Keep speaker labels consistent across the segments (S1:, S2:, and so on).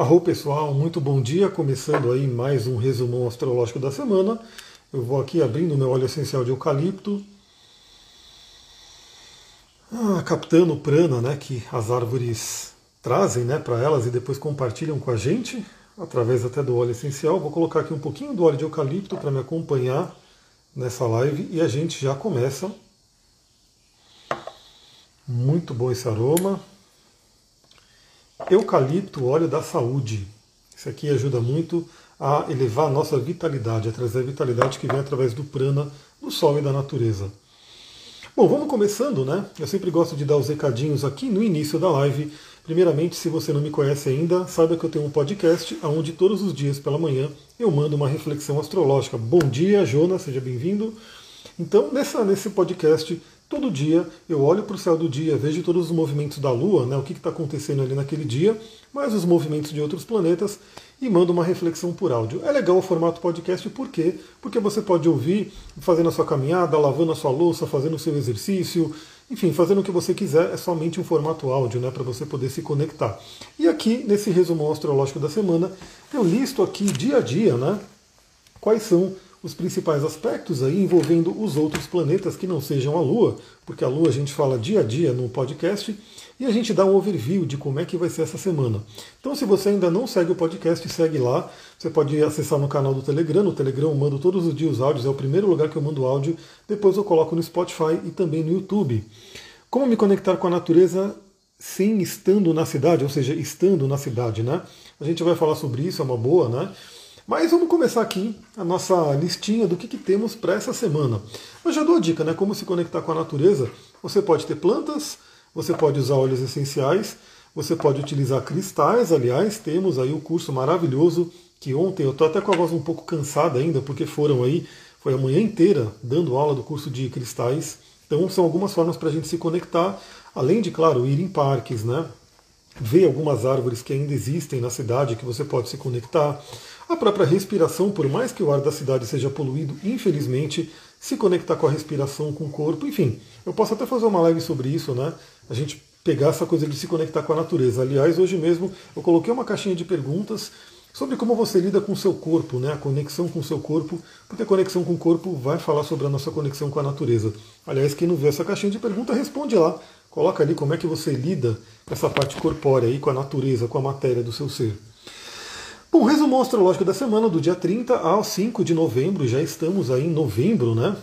S1: Arro pessoal, muito bom dia. Começando aí mais um resumão astrológico da semana. Eu vou aqui abrindo meu óleo essencial de eucalipto, ah, captando o prana, né, que as árvores trazem, né, para elas e depois compartilham com a gente através até do óleo essencial. Vou colocar aqui um pouquinho do óleo de eucalipto para me acompanhar nessa live e a gente já começa. Muito bom esse aroma. Eucalipto, óleo da saúde. Isso aqui ajuda muito a elevar a nossa vitalidade, a trazer a vitalidade que vem através do prana, do sol e da natureza. Bom, vamos começando, né? Eu sempre gosto de dar os recadinhos aqui no início da live. Primeiramente, se você não me conhece ainda, saiba que eu tenho um podcast onde todos os dias pela manhã eu mando uma reflexão astrológica. Bom dia, Jonas, seja bem-vindo. Então, nessa, nesse podcast, Todo dia eu olho para o céu do dia, vejo todos os movimentos da Lua, né, o que está acontecendo ali naquele dia, mais os movimentos de outros planetas e mando uma reflexão por áudio. É legal o formato podcast, por quê? Porque você pode ouvir fazendo a sua caminhada, lavando a sua louça, fazendo o seu exercício, enfim, fazendo o que você quiser, é somente um formato áudio, né, para você poder se conectar. E aqui, nesse resumo astrológico da semana, eu listo aqui dia a dia, né, quais são os principais aspectos aí envolvendo os outros planetas que não sejam a Lua, porque a Lua a gente fala dia a dia no podcast e a gente dá um overview de como é que vai ser essa semana. Então, se você ainda não segue o podcast, segue lá. Você pode acessar no canal do Telegram. No Telegram eu mando todos os dias áudios, é o primeiro lugar que eu mando áudio. Depois eu coloco no Spotify e também no YouTube. Como me conectar com a natureza sem estando na cidade, ou seja, estando na cidade, né? A gente vai falar sobre isso, é uma boa, né? Mas vamos começar aqui a nossa listinha do que, que temos para essa semana. Eu já dou a dica, né? Como se conectar com a natureza. Você pode ter plantas, você pode usar óleos essenciais, você pode utilizar cristais, aliás, temos aí o um curso maravilhoso que ontem eu estou até com a voz um pouco cansada ainda, porque foram aí, foi a manhã inteira dando aula do curso de cristais. Então são algumas formas para a gente se conectar, além de, claro, ir em parques, né? Ver algumas árvores que ainda existem na cidade que você pode se conectar. A própria respiração, por mais que o ar da cidade seja poluído, infelizmente, se conectar com a respiração, com o corpo, enfim, eu posso até fazer uma live sobre isso, né? A gente pegar essa coisa de se conectar com a natureza. Aliás, hoje mesmo eu coloquei uma caixinha de perguntas sobre como você lida com o seu corpo, né? A conexão com o seu corpo, porque a conexão com o corpo vai falar sobre a nossa conexão com a natureza. Aliás, quem não vê essa caixinha de perguntas, responde lá. Coloca ali como é que você lida essa parte corpórea aí, com a natureza, com a matéria do seu ser. Bom, resumo astrológico da semana, do dia 30 ao 5 de novembro, já estamos aí em novembro, né?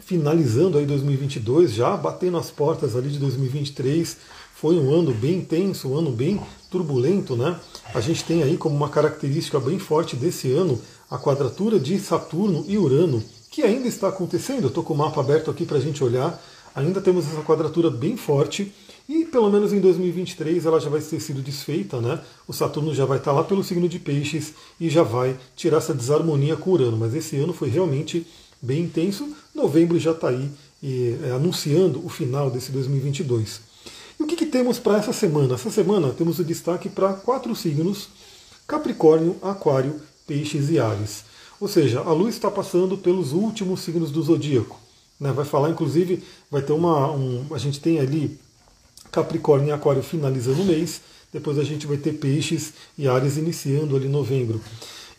S1: Finalizando aí 2022, já batendo as portas ali de 2023. Foi um ano bem intenso, um ano bem turbulento, né? A gente tem aí como uma característica bem forte desse ano a quadratura de Saturno e Urano, que ainda está acontecendo. Eu estou com o mapa aberto aqui para a gente olhar. Ainda temos essa quadratura bem forte e pelo menos em 2023 ela já vai ter sido desfeita, né? O Saturno já vai estar lá pelo signo de Peixes e já vai tirar essa desarmonia com Urano. Mas esse ano foi realmente bem intenso. Novembro já está aí e, é, anunciando o final desse 2022. E o que, que temos para essa semana? Essa semana temos o destaque para quatro signos: Capricórnio, Aquário, Peixes e Ares. Ou seja, a luz está passando pelos últimos signos do zodíaco. Né? Vai falar, inclusive, vai ter uma. Um, a gente tem ali Capricórnio e Aquário finalizando o mês, depois a gente vai ter Peixes e Ares iniciando ali em novembro.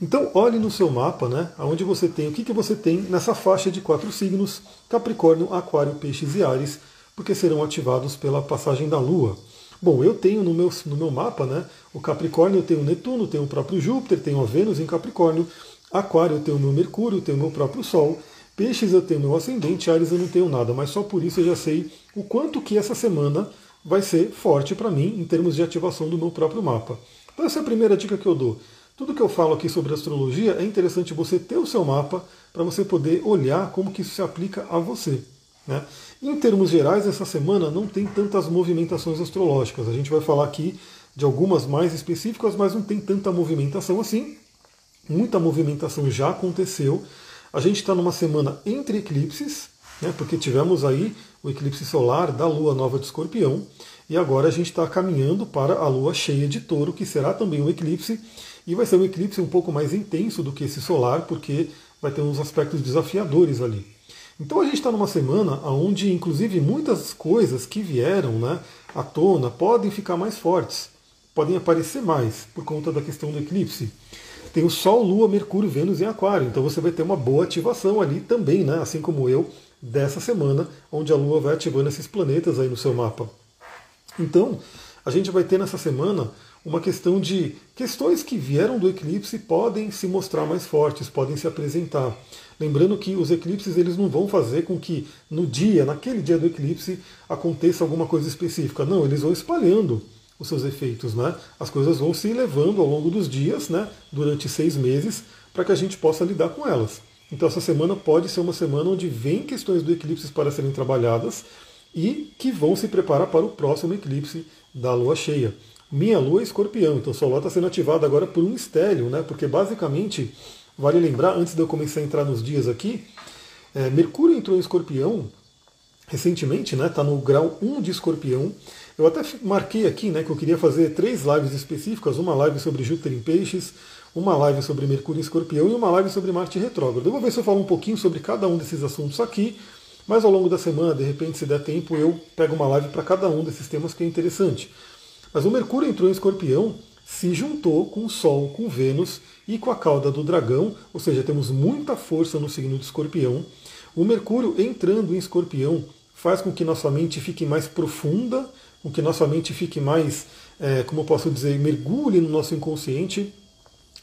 S1: Então olhe no seu mapa, né, onde você tem, o que, que você tem nessa faixa de quatro signos, Capricórnio, Aquário, Peixes e Ares, porque serão ativados pela passagem da Lua. Bom, eu tenho no meu, no meu mapa, né, o Capricórnio eu tenho o Netuno, tenho o próprio Júpiter, tenho a Vênus em Capricórnio, Aquário eu tenho o meu Mercúrio, tenho o meu próprio Sol, Peixes eu tenho meu ascendente, Ares eu não tenho nada, mas só por isso eu já sei o quanto que essa semana vai ser forte para mim em termos de ativação do meu próprio mapa. Então essa é a primeira dica que eu dou. Tudo que eu falo aqui sobre astrologia é interessante você ter o seu mapa para você poder olhar como que isso se aplica a você. Né? Em termos gerais, essa semana não tem tantas movimentações astrológicas. A gente vai falar aqui de algumas mais específicas, mas não tem tanta movimentação assim. Muita movimentação já aconteceu. A gente está numa semana entre eclipses, né, porque tivemos aí o eclipse solar da lua nova de escorpião, e agora a gente está caminhando para a lua cheia de touro, que será também um eclipse, e vai ser um eclipse um pouco mais intenso do que esse solar, porque vai ter uns aspectos desafiadores ali. Então a gente está numa semana onde, inclusive, muitas coisas que vieram né, à tona podem ficar mais fortes. podem aparecer mais por conta da questão do eclipse. Tem o Sol, Lua, Mercúrio, Vênus em Aquário, então você vai ter uma boa ativação ali também, né? assim como eu, dessa semana, onde a Lua vai ativando esses planetas aí no seu mapa. Então, a gente vai ter nessa semana uma questão de questões que vieram do eclipse podem se mostrar mais fortes, podem se apresentar. Lembrando que os eclipses eles não vão fazer com que no dia, naquele dia do eclipse, aconteça alguma coisa específica. Não, eles vão espalhando os seus efeitos, né? As coisas vão se elevando ao longo dos dias, né? Durante seis meses, para que a gente possa lidar com elas. Então essa semana pode ser uma semana onde vem questões do eclipse para serem trabalhadas e que vão se preparar para o próximo eclipse da lua cheia. Minha lua é escorpião, então sua lua está sendo ativada agora por um estélio, né? Porque basicamente, vale lembrar, antes de eu começar a entrar nos dias aqui, é, Mercúrio entrou em escorpião recentemente, né? Está no grau 1 de escorpião. Eu até marquei aqui né, que eu queria fazer três lives específicas, uma live sobre Júpiter em peixes, uma live sobre Mercúrio em escorpião e uma live sobre Marte retrógrado. Eu vou ver se eu falo um pouquinho sobre cada um desses assuntos aqui, mas ao longo da semana, de repente, se der tempo, eu pego uma live para cada um desses temas que é interessante. Mas o Mercúrio entrou em escorpião, se juntou com o Sol, com Vênus e com a cauda do dragão, ou seja, temos muita força no signo de escorpião. O Mercúrio entrando em escorpião faz com que nossa mente fique mais profunda, com que nossa mente fique mais, é, como eu posso dizer, mergulhe no nosso inconsciente.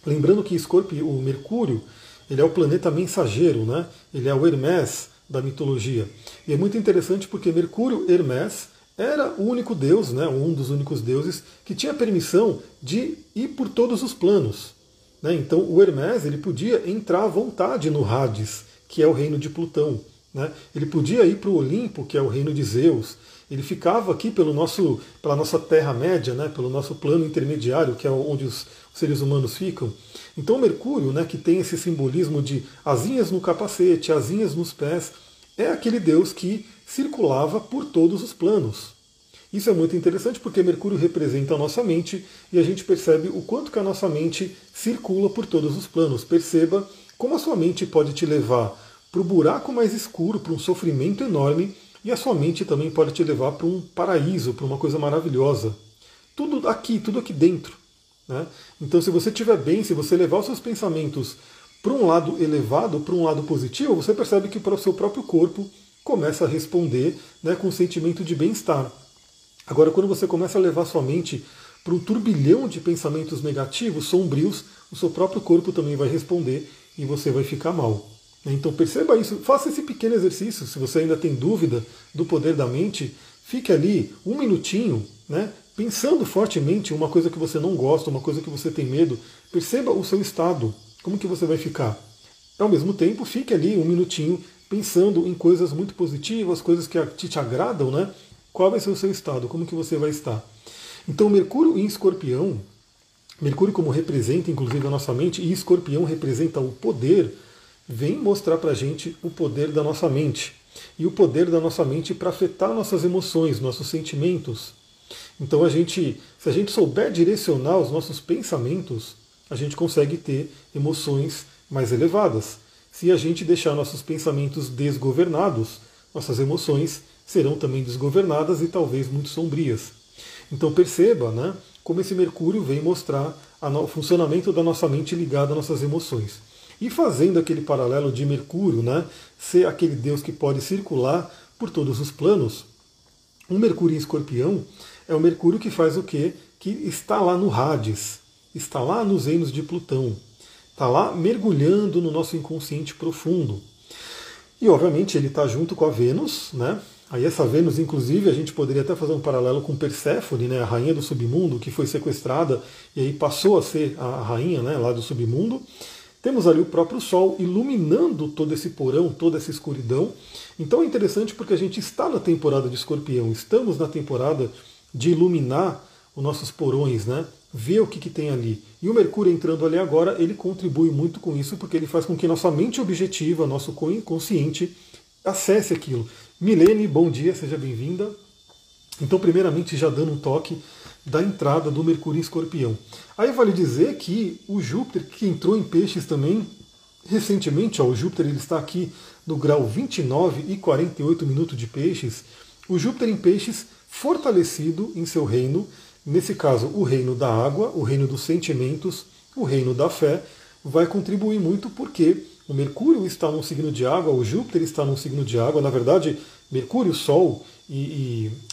S1: Lembrando que Escorpio, o Mercúrio ele é o planeta mensageiro, né? ele é o Hermes da mitologia. E é muito interessante porque Mercúrio, Hermes, era o único deus, né, um dos únicos deuses, que tinha permissão de ir por todos os planos. Né? Então o Hermes ele podia entrar à vontade no Hades, que é o reino de Plutão. Né? Ele podia ir para o Olimpo, que é o reino de Zeus. Ele ficava aqui pelo nosso, pela nossa Terra-média, né? pelo nosso plano intermediário, que é onde os seres humanos ficam. Então Mercúrio, né, que tem esse simbolismo de asinhas no capacete, asinhas nos pés, é aquele deus que circulava por todos os planos. Isso é muito interessante porque Mercúrio representa a nossa mente e a gente percebe o quanto que a nossa mente circula por todos os planos. Perceba como a sua mente pode te levar para o buraco mais escuro, para um sofrimento enorme, e a sua mente também pode te levar para um paraíso, para uma coisa maravilhosa. Tudo aqui, tudo aqui dentro. Né? Então, se você estiver bem, se você levar os seus pensamentos para um lado elevado, para um lado positivo, você percebe que para o seu próprio corpo começa a responder né, com um sentimento de bem-estar. Agora, quando você começa a levar sua mente para um turbilhão de pensamentos negativos, sombrios, o seu próprio corpo também vai responder e você vai ficar mal. Então perceba isso, faça esse pequeno exercício. Se você ainda tem dúvida do poder da mente, fique ali um minutinho, né, pensando fortemente uma coisa que você não gosta, uma coisa que você tem medo. Perceba o seu estado, como que você vai ficar. Ao mesmo tempo, fique ali um minutinho pensando em coisas muito positivas, coisas que te, te agradam, né? Qual vai ser o seu estado? Como que você vai estar? Então, Mercúrio em Escorpião, Mercúrio como representa inclusive a nossa mente e Escorpião representa o poder, vem mostrar para a gente o poder da nossa mente e o poder da nossa mente para afetar nossas emoções, nossos sentimentos. Então, a gente, se a gente souber direcionar os nossos pensamentos, a gente consegue ter emoções mais elevadas. Se a gente deixar nossos pensamentos desgovernados, nossas emoções serão também desgovernadas e talvez muito sombrias. Então perceba né, como esse Mercúrio vem mostrar o funcionamento da nossa mente ligada às nossas emoções. E fazendo aquele paralelo de Mercúrio né, ser aquele Deus que pode circular por todos os planos, um Mercúrio em escorpião é o Mercúrio que faz o quê? Que está lá no Hades, está lá nos reinos de Plutão, Está lá mergulhando no nosso inconsciente profundo. E obviamente ele está junto com a Vênus, né? Aí essa Vênus, inclusive, a gente poderia até fazer um paralelo com Perséfone, né, a rainha do submundo, que foi sequestrada e aí passou a ser a rainha né, lá do submundo. Temos ali o próprio Sol iluminando todo esse porão, toda essa escuridão. Então é interessante porque a gente está na temporada de escorpião, estamos na temporada de iluminar os nossos porões, né? ver o que, que tem ali. E o Mercúrio entrando ali agora, ele contribui muito com isso, porque ele faz com que nossa mente objetiva, nosso inconsciente, acesse aquilo. Milene, bom dia, seja bem-vinda. Então, primeiramente, já dando um toque da entrada do Mercúrio em Escorpião. Aí vale dizer que o Júpiter, que entrou em Peixes também, recentemente, ó, o Júpiter ele está aqui no grau 29 e 48 minutos de Peixes. O Júpiter em Peixes, fortalecido em seu reino, Nesse caso, o reino da água, o reino dos sentimentos, o reino da fé, vai contribuir muito porque o Mercúrio está num signo de água, o Júpiter está num signo de água, na verdade, Mercúrio, Sol e,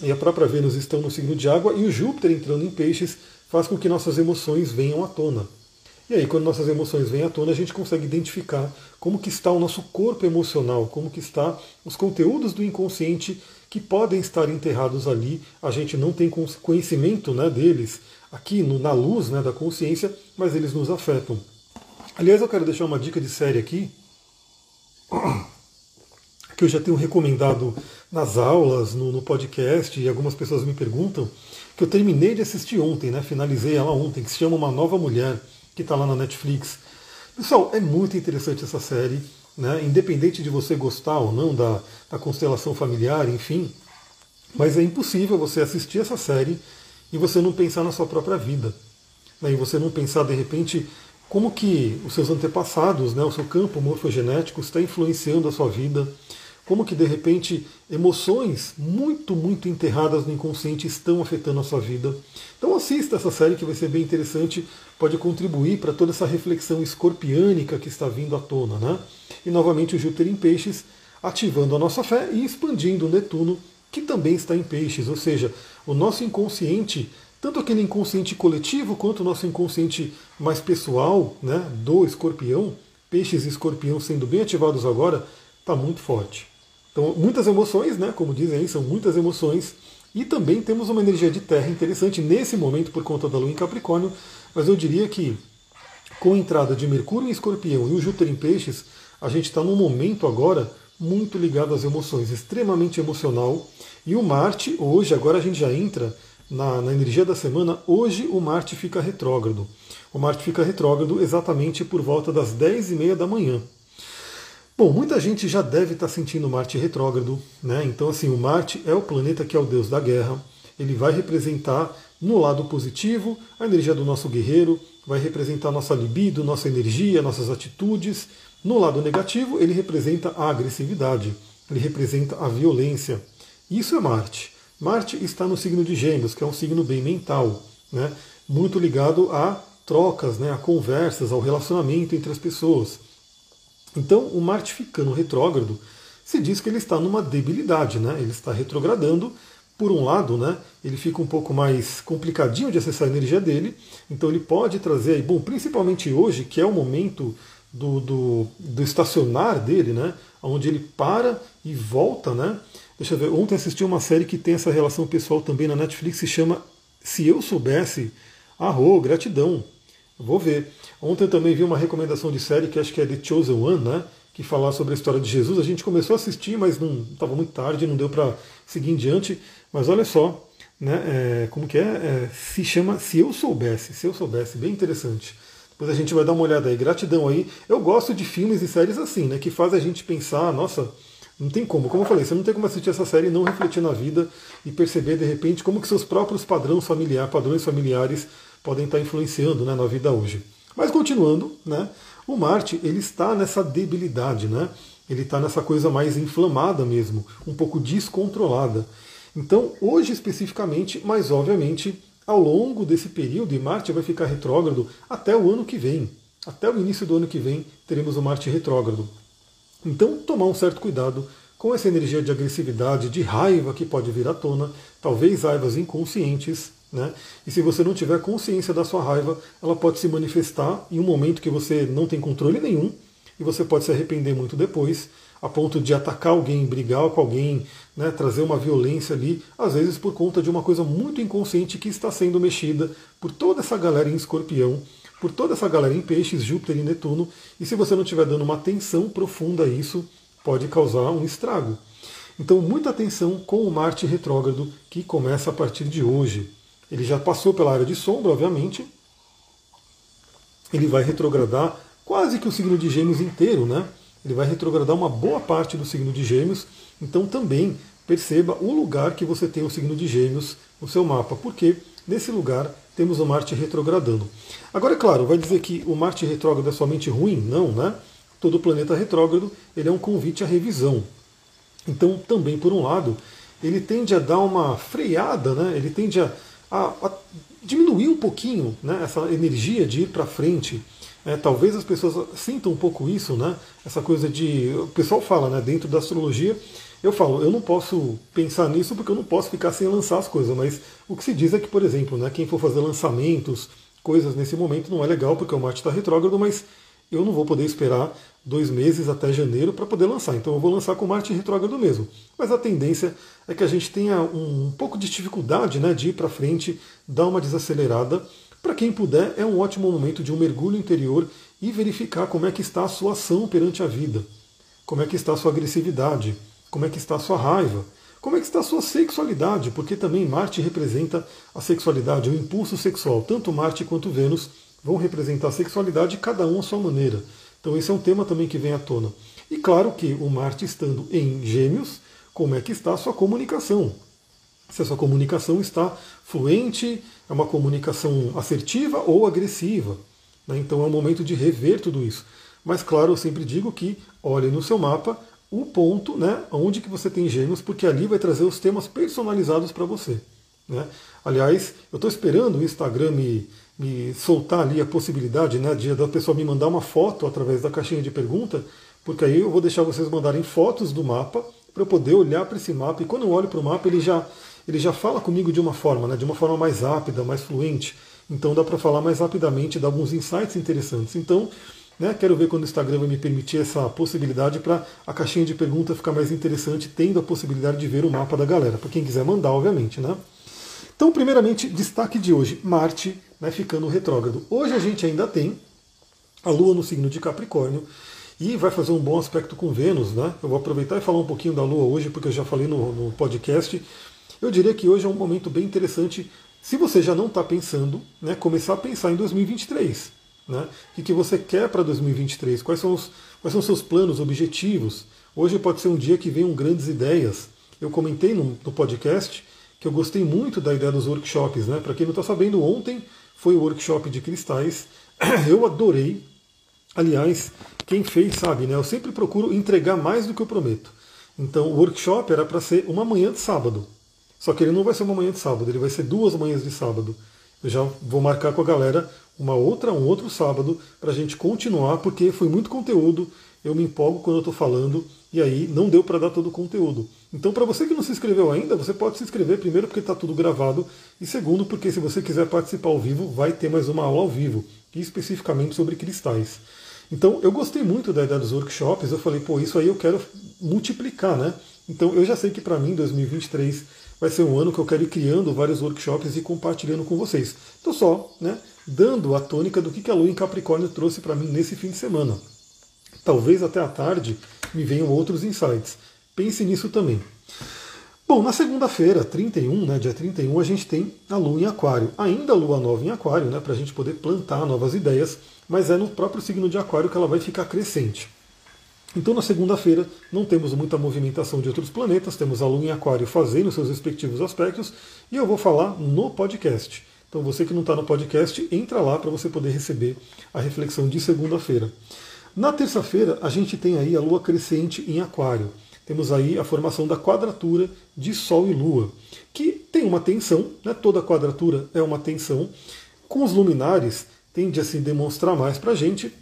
S1: e, e a própria Vênus estão no signo de água, e o Júpiter entrando em peixes faz com que nossas emoções venham à tona. E aí, quando nossas emoções vêm à tona, a gente consegue identificar como que está o nosso corpo emocional, como que está os conteúdos do inconsciente que podem estar enterrados ali. A gente não tem conhecimento né, deles aqui no, na luz né, da consciência, mas eles nos afetam. Aliás, eu quero deixar uma dica de série aqui, que eu já tenho recomendado nas aulas, no, no podcast, e algumas pessoas me perguntam, que eu terminei de assistir ontem, né, finalizei ela ontem, que se chama Uma Nova Mulher que está lá na Netflix. Pessoal, é muito interessante essa série, né? independente de você gostar ou não da, da constelação familiar, enfim, mas é impossível você assistir essa série e você não pensar na sua própria vida. Né? E você não pensar, de repente, como que os seus antepassados, né, o seu campo morfogenético está influenciando a sua vida, como que de repente emoções muito, muito enterradas no inconsciente estão afetando a sua vida. Então assista essa série que vai ser bem interessante, pode contribuir para toda essa reflexão escorpiânica que está vindo à tona. Né? E novamente o Júpiter em peixes, ativando a nossa fé e expandindo o Netuno, que também está em peixes, ou seja, o nosso inconsciente, tanto aquele inconsciente coletivo quanto o nosso inconsciente mais pessoal, né, do escorpião, peixes e escorpião sendo bem ativados agora, está muito forte. Então, muitas emoções, né? Como dizem aí, são muitas emoções. E também temos uma energia de terra interessante nesse momento por conta da Lua em Capricórnio, mas eu diria que com a entrada de Mercúrio em Escorpião e o Júpiter em Peixes, a gente está num momento agora muito ligado às emoções, extremamente emocional. E o Marte, hoje, agora a gente já entra na, na energia da semana, hoje o Marte fica retrógrado. O Marte fica retrógrado exatamente por volta das 10h30 da manhã. Bom, muita gente já deve estar sentindo Marte retrógrado, né? Então, assim, o Marte é o planeta que é o deus da guerra. Ele vai representar no lado positivo a energia do nosso guerreiro, vai representar nossa libido, nossa energia, nossas atitudes. No lado negativo, ele representa a agressividade, ele representa a violência. Isso é Marte. Marte está no signo de Gêmeos, que é um signo bem mental, né? muito ligado a trocas, né? a conversas, ao relacionamento entre as pessoas. Então, o Marte ficando retrógrado, se diz que ele está numa debilidade, né? Ele está retrogradando. Por um lado, né, ele fica um pouco mais complicadinho de acessar a energia dele, então ele pode trazer, bom, principalmente hoje, que é o momento do, do, do estacionar dele, né, onde ele para e volta, né? Deixa eu ver, ontem assisti uma série que tem essa relação pessoal também na Netflix, se chama Se Eu Soubesse, Arro, gratidão. Vou ver. Ontem eu também vi uma recomendação de série que acho que é The Chosen One, né? Que fala sobre a história de Jesus. A gente começou a assistir, mas não estava muito tarde, não deu para seguir em diante. Mas olha só, né? É, como que é? é? Se chama Se Eu Soubesse. Se Eu Soubesse, bem interessante. Depois a gente vai dar uma olhada aí. Gratidão aí. Eu gosto de filmes e séries assim, né? Que faz a gente pensar, nossa, não tem como. Como eu falei, você não tem como assistir essa série e não refletir na vida e perceber de repente como que seus próprios padrões familiares, padrões familiares podem estar influenciando né, na vida hoje. Mas continuando, né, o Marte ele está nessa debilidade, né? ele está nessa coisa mais inflamada mesmo, um pouco descontrolada. Então, hoje especificamente, mas obviamente, ao longo desse período, e Marte vai ficar retrógrado até o ano que vem. Até o início do ano que vem teremos o Marte retrógrado. Então, tomar um certo cuidado com essa energia de agressividade, de raiva que pode vir à tona, talvez raivas inconscientes, né? E se você não tiver consciência da sua raiva, ela pode se manifestar em um momento que você não tem controle nenhum e você pode se arrepender muito depois, a ponto de atacar alguém, brigar com alguém, né, trazer uma violência ali, às vezes por conta de uma coisa muito inconsciente que está sendo mexida por toda essa galera em escorpião, por toda essa galera em peixes, Júpiter e Netuno, e se você não estiver dando uma atenção profunda a isso, pode causar um estrago. Então, muita atenção com o Marte retrógrado que começa a partir de hoje. Ele já passou pela área de sombra, obviamente. Ele vai retrogradar quase que o signo de Gêmeos inteiro, né? Ele vai retrogradar uma boa parte do signo de Gêmeos. Então também perceba o lugar que você tem o signo de Gêmeos no seu mapa, porque nesse lugar temos o Marte retrogradando. Agora, é claro, vai dizer que o Marte retrógrado é somente ruim? Não, né? Todo planeta retrógrado ele é um convite à revisão. Então, também por um lado, ele tende a dar uma freada, né? Ele tende a a, a diminuir um pouquinho né, essa energia de ir para frente. É, talvez as pessoas sintam um pouco isso, né? Essa coisa de. O pessoal fala, né? Dentro da astrologia, eu falo, eu não posso pensar nisso porque eu não posso ficar sem lançar as coisas, mas o que se diz é que, por exemplo, né, quem for fazer lançamentos, coisas nesse momento não é legal porque o Marte está retrógrado, mas eu não vou poder esperar dois meses até janeiro para poder lançar. Então eu vou lançar com Marte retrógrado mesmo. Mas a tendência é que a gente tenha um, pouco de dificuldade né, de ir para frente, dar uma desacelerada. Para quem puder, é um ótimo momento de um mergulho interior e verificar como é que está a sua ação perante a vida, como é que está a sua agressividade, como é que está a sua raiva, como é que está a sua sexualidade, porque também Marte representa a sexualidade, o impulso sexual. Tanto Marte quanto Vênus vão representar a sexualidade, cada um à sua maneira. Então esse é um tema também que vem à tona. E claro que o Marte estando em Gêmeos, como é que está a sua comunicação? Se a sua comunicação está fluente, é uma comunicação assertiva ou agressiva. Né? Então é um momento de rever tudo isso. Mas claro, eu sempre digo que olhe no seu mapa o ponto né, onde que você tem gêmeos, porque ali vai trazer os temas personalizados para você. Né? Aliás, eu estou esperando o Instagram me, me soltar ali a possibilidade né, de da pessoa me mandar uma foto através da caixinha de pergunta, porque aí eu vou deixar vocês mandarem fotos do mapa para eu poder olhar para esse mapa. E quando eu olho para o mapa, ele já, ele já fala comigo de uma forma, né, de uma forma mais rápida, mais fluente. Então dá para falar mais rapidamente, dar alguns insights interessantes. Então, né? Quero ver quando o Instagram vai me permitir essa possibilidade para a caixinha de pergunta ficar mais interessante, tendo a possibilidade de ver o mapa da galera, para quem quiser mandar, obviamente. Né? Então, primeiramente, destaque de hoje: Marte né, ficando retrógrado. Hoje a gente ainda tem a Lua no signo de Capricórnio e vai fazer um bom aspecto com Vênus. Né? Eu vou aproveitar e falar um pouquinho da Lua hoje, porque eu já falei no, no podcast. Eu diria que hoje é um momento bem interessante. Se você já não está pensando, né, começar a pensar em 2023. Né? O que você quer para 2023? Quais são, os, quais são os seus planos, objetivos? Hoje pode ser um dia que venham grandes ideias. Eu comentei no, no podcast que eu gostei muito da ideia dos workshops. Né? Para quem não está sabendo, ontem foi o workshop de cristais. Eu adorei. Aliás, quem fez sabe, né? Eu sempre procuro entregar mais do que eu prometo. Então, o workshop era para ser uma manhã de sábado. Só que ele não vai ser uma manhã de sábado, ele vai ser duas manhãs de sábado. Eu já vou marcar com a galera uma outra, um outro sábado para a gente continuar, porque foi muito conteúdo. Eu me empolgo quando eu estou falando e aí não deu para dar todo o conteúdo. Então, para você que não se inscreveu ainda, você pode se inscrever primeiro porque está tudo gravado e segundo porque se você quiser participar ao vivo, vai ter mais uma aula ao vivo, especificamente sobre cristais. Então, eu gostei muito da ideia dos workshops. Eu falei, pô, isso aí eu quero multiplicar, né? Então, eu já sei que para mim 2023 vai ser um ano que eu quero ir criando vários workshops e compartilhando com vocês. Estou só, né? Dando a tônica do que a Lua em Capricórnio trouxe para mim nesse fim de semana. Talvez até à tarde me venham outros insights. Pense nisso também. Bom, na segunda-feira, 31, né, dia 31, a gente tem a Lua em Aquário. Ainda a Lua nova em Aquário, né, para a gente poder plantar novas ideias, mas é no próprio signo de Aquário que ela vai ficar crescente. Então, na segunda-feira, não temos muita movimentação de outros planetas, temos a Lua em Aquário fazendo seus respectivos aspectos, e eu vou falar no podcast. Então você que não está no podcast, entra lá para você poder receber a reflexão de segunda-feira. Na terça-feira, a gente tem aí a Lua crescente em Aquário. Temos aí a formação da quadratura de Sol e Lua, que tem uma tensão, né? toda quadratura é uma tensão. Com os luminares, tende a se demonstrar mais para a gente,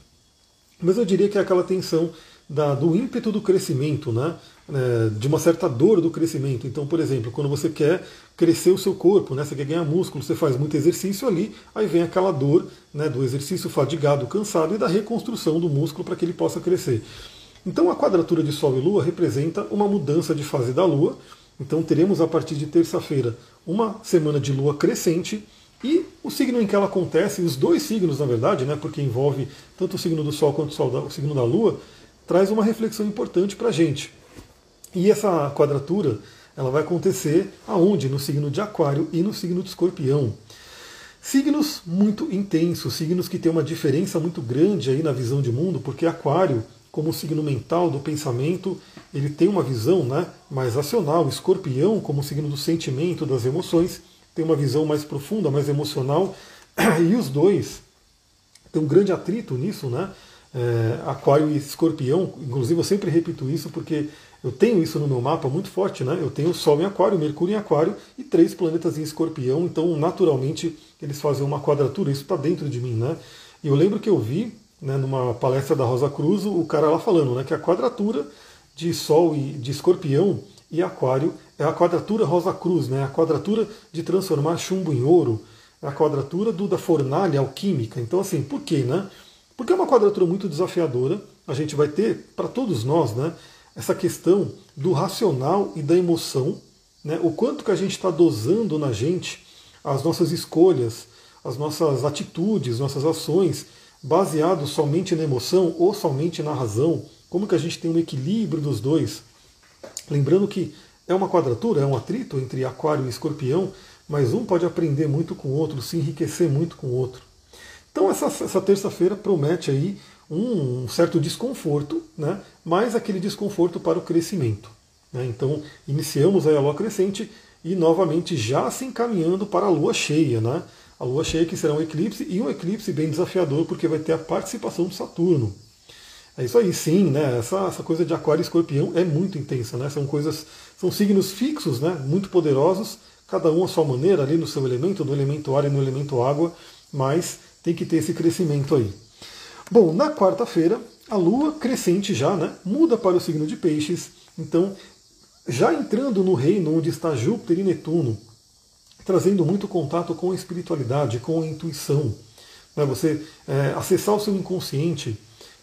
S1: mas eu diria que é aquela tensão da, do ímpeto do crescimento, né? É, de uma certa dor do crescimento. Então, por exemplo, quando você quer crescer o seu corpo, né? você quer ganhar músculo, você faz muito exercício ali, aí vem aquela dor né, do exercício fadigado, cansado e da reconstrução do músculo para que ele possa crescer. Então, a quadratura de Sol e Lua representa uma mudança de fase da Lua. Então, teremos a partir de terça-feira uma semana de Lua crescente. E o signo em que ela acontece, os dois signos, na verdade, né, porque envolve tanto o signo do Sol quanto o signo da Lua, traz uma reflexão importante para a gente. E essa quadratura ela vai acontecer aonde? No signo de Aquário e no signo de Escorpião. Signos muito intensos, signos que têm uma diferença muito grande aí na visão de mundo, porque Aquário, como signo mental do pensamento, ele tem uma visão né, mais racional. Escorpião, como signo do sentimento, das emoções, tem uma visão mais profunda, mais emocional. E os dois têm um grande atrito nisso, né? é, Aquário e Escorpião, inclusive eu sempre repito isso porque eu tenho isso no meu mapa muito forte, né? Eu tenho Sol em Aquário, Mercúrio em Aquário e três planetas em Escorpião, então naturalmente eles fazem uma quadratura, isso está dentro de mim, né? E eu lembro que eu vi, né, numa palestra da Rosa Cruz, o cara lá falando, né, que a quadratura de Sol e de Escorpião e Aquário é a quadratura Rosa Cruz, né? A quadratura de transformar chumbo em ouro, é a quadratura do, da fornalha alquímica. Então, assim, por quê, né? Porque é uma quadratura muito desafiadora. A gente vai ter, para todos nós, né, essa questão do racional e da emoção, né, o quanto que a gente está dosando na gente as nossas escolhas, as nossas atitudes, nossas ações, baseado somente na emoção ou somente na razão, como que a gente tem um equilíbrio dos dois. Lembrando que é uma quadratura, é um atrito entre aquário e escorpião, mas um pode aprender muito com o outro, se enriquecer muito com o outro. Então essa, essa terça-feira promete aí um, certo desconforto, né? mas aquele desconforto para o crescimento. Né? Então iniciamos a lua crescente e novamente já se encaminhando para a lua cheia. Né? A lua cheia que será um eclipse e um eclipse bem desafiador porque vai ter a participação de Saturno. É isso aí, sim, né? Essa, essa coisa de aquário e escorpião é muito intensa, né? São coisas, são signos fixos, né? Muito poderosos, cada um à sua maneira, ali no seu elemento, no elemento ar e no elemento água, mas tem que ter esse crescimento aí. Bom, na quarta-feira, a Lua crescente já, né? Muda para o signo de peixes. Então, já entrando no reino onde está Júpiter e Netuno, trazendo muito contato com a espiritualidade, com a intuição. Né? Você é, acessar o seu inconsciente,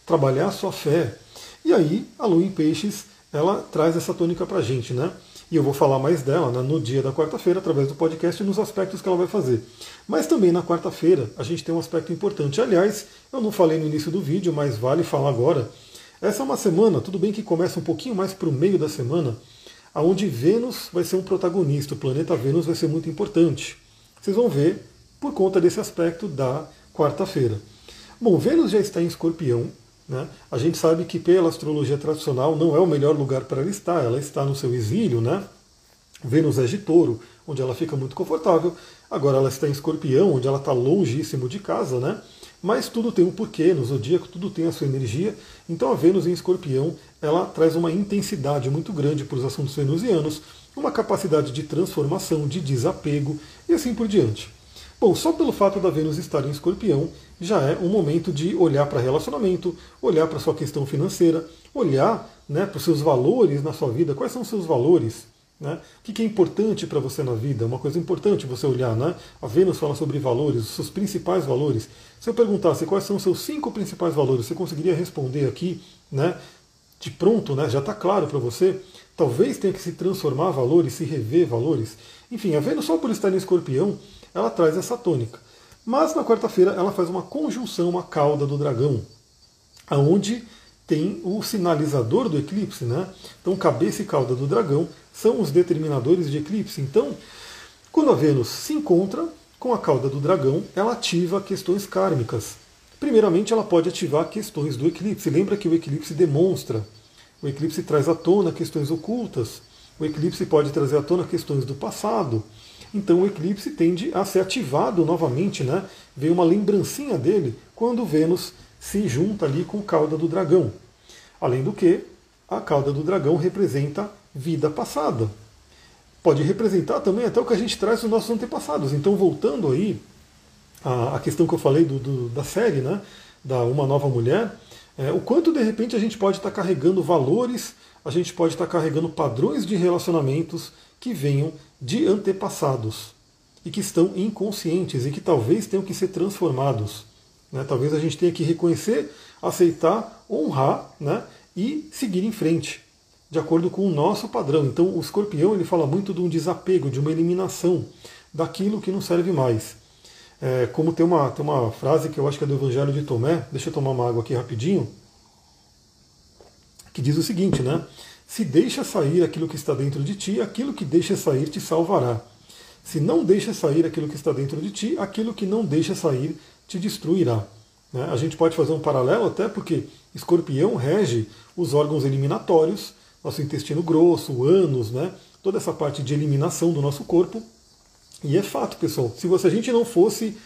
S1: trabalhar a sua fé. E aí, a lua em peixes, ela traz essa tônica para a gente, né? E eu vou falar mais dela né, no dia da quarta-feira, através do podcast, e nos aspectos que ela vai fazer. Mas também na quarta-feira a gente tem um aspecto importante. Aliás, eu não falei no início do vídeo, mas vale falar agora. Essa é uma semana, tudo bem que começa um pouquinho mais para o meio da semana, onde Vênus vai ser um protagonista, o planeta Vênus vai ser muito importante. Vocês vão ver por conta desse aspecto da quarta-feira. Bom, Vênus já está em escorpião, né? A gente sabe que pela astrologia tradicional não é o melhor lugar para ela estar, ela está no seu exílio, né? Vênus é de touro, onde ela fica muito confortável. Agora ela está em escorpião, onde ela está longíssimo de casa, né? Mas tudo tem um porquê, no zodíaco tudo tem a sua energia. Então a Vênus em escorpião, ela traz uma intensidade muito grande para os assuntos venusianos, uma capacidade de transformação, de desapego e assim por diante. Bom, só pelo fato da Vênus estar em escorpião, já é um momento de olhar para relacionamento, olhar para sua questão financeira, olhar né, para os seus valores na sua vida, quais são os seus valores, né? O que é importante para você na vida? Uma coisa importante você olhar, né? A Vênus fala sobre valores, os seus principais valores. Se eu perguntasse quais são os seus cinco principais valores, você conseguiria responder aqui, né? De pronto, né? Já está claro para você. Talvez tenha que se transformar valores, se rever valores. Enfim, a Vênus só por estar em Escorpião, ela traz essa tônica. Mas na quarta-feira ela faz uma conjunção à cauda do dragão, aonde tem o sinalizador do eclipse, né? Então cabeça e cauda do dragão são os determinadores de eclipse. Então, quando a Vênus se encontra com a cauda do dragão, ela ativa questões kármicas. Primeiramente, ela pode ativar questões do eclipse. Lembra que o eclipse demonstra, o eclipse traz à tona questões ocultas, o eclipse pode trazer à tona questões do passado. Então o eclipse tende a ser ativado novamente, né? Vem uma lembrancinha dele quando Vênus se junta ali com a cauda do dragão. Além do que, a cauda do dragão representa vida passada. Pode representar também até o que a gente traz dos nossos antepassados. Então, voltando aí à, questão que eu falei do, do, da série, né? Da Uma Nova Mulher, é, o quanto de repente a gente pode estar carregando valores, a gente pode estar carregando padrões de relacionamentos que venham de antepassados e que estão inconscientes e que talvez tenham que ser transformados. Né? Talvez a gente tenha que reconhecer, aceitar, honrar né? e seguir em frente, de acordo com o nosso padrão. Então o escorpião ele fala muito de um desapego, de uma eliminação daquilo que não serve mais. É, como tem uma, tem uma frase que eu acho que é do Evangelho de Tomé, deixa eu tomar uma água aqui rapidinho, que diz o seguinte, né? Se deixa sair aquilo que está dentro de ti, aquilo que deixa sair te salvará. Se não deixa sair aquilo que está dentro de ti, aquilo que não deixa sair te destruirá. Né? A gente pode fazer um paralelo até porque escorpião rege os órgãos eliminatórios, nosso intestino grosso, o ânus, né? toda essa parte de eliminação do nosso corpo. E é fato, pessoal, se você, a gente não fosse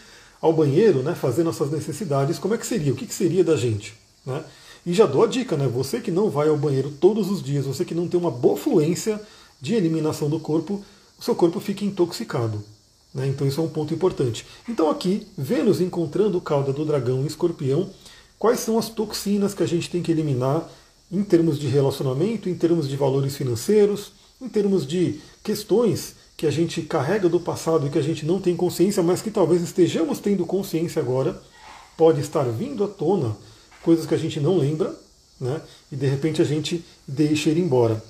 S1: ao banheiro né, fazer nossas necessidades, como é que seria? O que, que seria da gente? Né? E já dou a dica, né? Você que não vai ao banheiro todos os dias, você que não tem uma boa fluência de eliminação do corpo, o seu corpo fica intoxicado. Né? Então isso é um ponto importante. Então aqui, Vênus encontrando cauda do dragão em escorpião, quais são as toxinas que a gente tem que eliminar em termos de relacionamento, em termos de valores financeiros, em termos de questões que a gente carrega do passado e que a gente não tem consciência, mas que talvez estejamos tendo consciência agora, pode estar vindo à tona coisas que a gente não lembra, né? E de repente a gente deixa ir embora.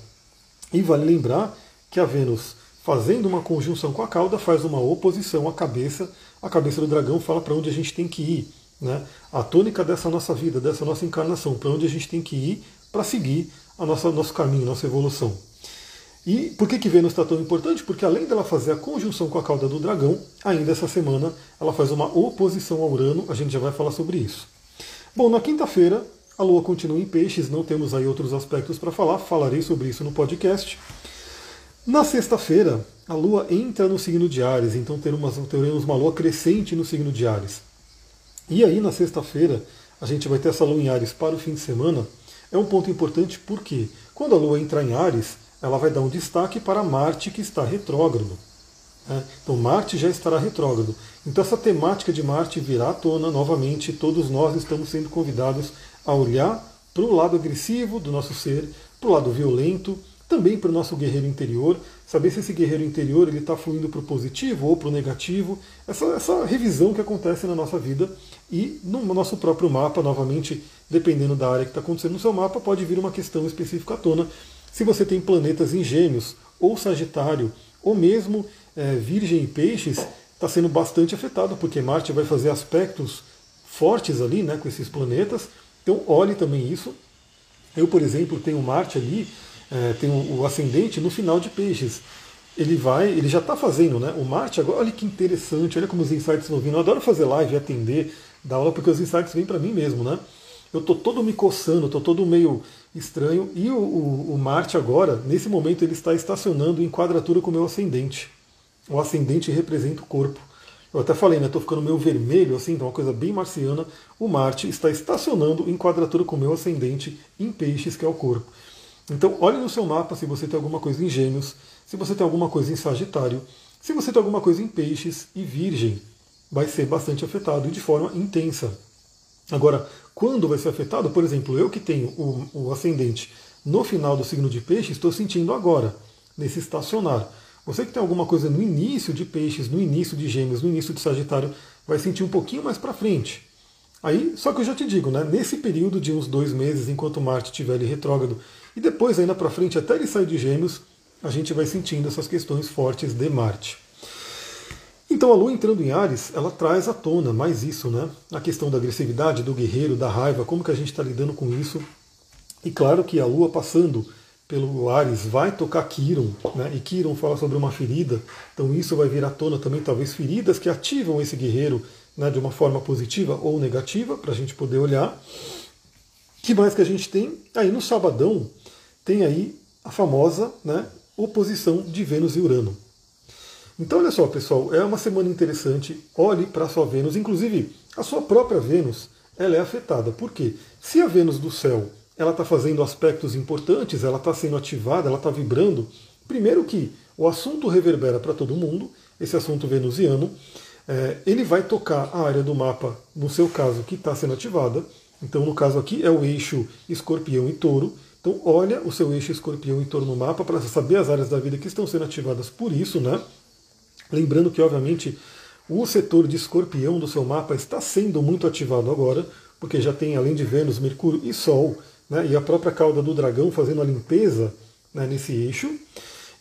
S1: E vale lembrar que a Vênus, fazendo uma conjunção com a cauda, faz uma oposição à cabeça. A cabeça do dragão fala para onde a gente tem que ir. Né? A tônica dessa nossa vida, dessa nossa encarnação, para onde a gente tem que ir para seguir a nossa, nosso caminho, nossa evolução. E por que, que Vênus está tão importante? Porque além dela fazer a conjunção com a cauda do dragão, ainda essa semana ela faz uma oposição ao Urano, a gente já vai falar sobre isso. Bom, na quinta-feira, a Lua continua em peixes, não temos aí outros aspectos para falar, falarei sobre isso no podcast. Na sexta-feira, a Lua entra no signo de Ares, então teremos, teremos uma Lua crescente no signo de Ares. E aí, na sexta-feira, a gente vai ter essa Lua em Ares para o fim de semana. É um ponto importante porque, quando a Lua entrar em Ares, ela vai dar um destaque para Marte, que está retrógrado. Né? Então, Marte já estará retrógrado. Então, essa temática de Marte virá à tona novamente. Todos nós estamos sendo convidados a olhar para o lado agressivo do nosso ser, para o lado violento, também para o nosso guerreiro interior, saber se esse guerreiro interior ele está fluindo para o positivo ou para o negativo, essa, essa revisão que acontece na nossa vida e no nosso próprio mapa, novamente, dependendo da área que está acontecendo no seu mapa, pode vir uma questão específica à tona. Se você tem planetas em gêmeos, ou Sagitário, ou mesmo é, Virgem e Peixes, está sendo bastante afetado, porque Marte vai fazer aspectos fortes ali né, com esses planetas. Então olhe também isso. Eu, por exemplo, tenho Marte ali, é, tenho o ascendente no final de Peixes. Ele vai, ele já está fazendo, né? O Marte agora, olha que interessante, olha como os insights vão vindo. Eu adoro fazer live atender, dar aula, porque os insights vêm para mim mesmo, né? Eu estou todo me coçando, estou todo meio estranho. E o, o, o, Marte agora, nesse momento, ele está estacionando em quadratura com o meu ascendente. O ascendente representa o corpo. Eu até falei, né? Estou ficando meio vermelho, assim, então uma coisa bem marciana. O Marte está estacionando em quadratura com o meu ascendente em peixes, que é o corpo. Então, olhe no seu mapa se você tem alguma coisa em Gêmeos, se você tem alguma coisa em Sagitário, se você tem alguma coisa em Peixes e Virgem, vai ser bastante afetado e de forma intensa. Agora, quando vai ser afetado? Por exemplo, eu que tenho o, o ascendente no final do signo de peixe, estou sentindo agora, nesse estacionar. Você que tem alguma coisa no início de peixes, no início de gêmeos, no início de sagitário, vai sentir um pouquinho mais para frente. Aí, só que eu já te digo, né, nesse período de uns dois meses, enquanto Marte estiver ali retrógrado, e depois ainda para frente, até ele sair de gêmeos, a gente vai sentindo essas questões fortes de Marte. Então a Lua entrando em Ares, ela traz à tona mais isso, né? A questão da agressividade, do guerreiro, da raiva, como que a gente está lidando com isso. E claro que a Lua passando pelo Ares vai tocar Quiron, né? E Quiron fala sobre uma ferida, então isso vai vir à tona também, talvez feridas que ativam esse guerreiro né, de uma forma positiva ou negativa, para a gente poder olhar. que mais que a gente tem? Aí no sabadão tem aí a famosa né, oposição de Vênus e Urano. Então, olha só, pessoal, é uma semana interessante. Olhe para a sua Vênus, inclusive a sua própria Vênus, ela é afetada. Por quê? Se a Vênus do céu ela está fazendo aspectos importantes, ela está sendo ativada, ela está vibrando. Primeiro que o assunto reverbera para todo mundo, esse assunto venusiano, é, ele vai tocar a área do mapa, no seu caso, que está sendo ativada. Então, no caso aqui, é o eixo escorpião e touro. Então, olha o seu eixo escorpião e touro no mapa para saber as áreas da vida que estão sendo ativadas por isso, né? Lembrando que, obviamente, o setor de escorpião do seu mapa está sendo muito ativado agora, porque já tem, além de Vênus, Mercúrio e Sol, né, e a própria cauda do dragão fazendo a limpeza né, nesse eixo.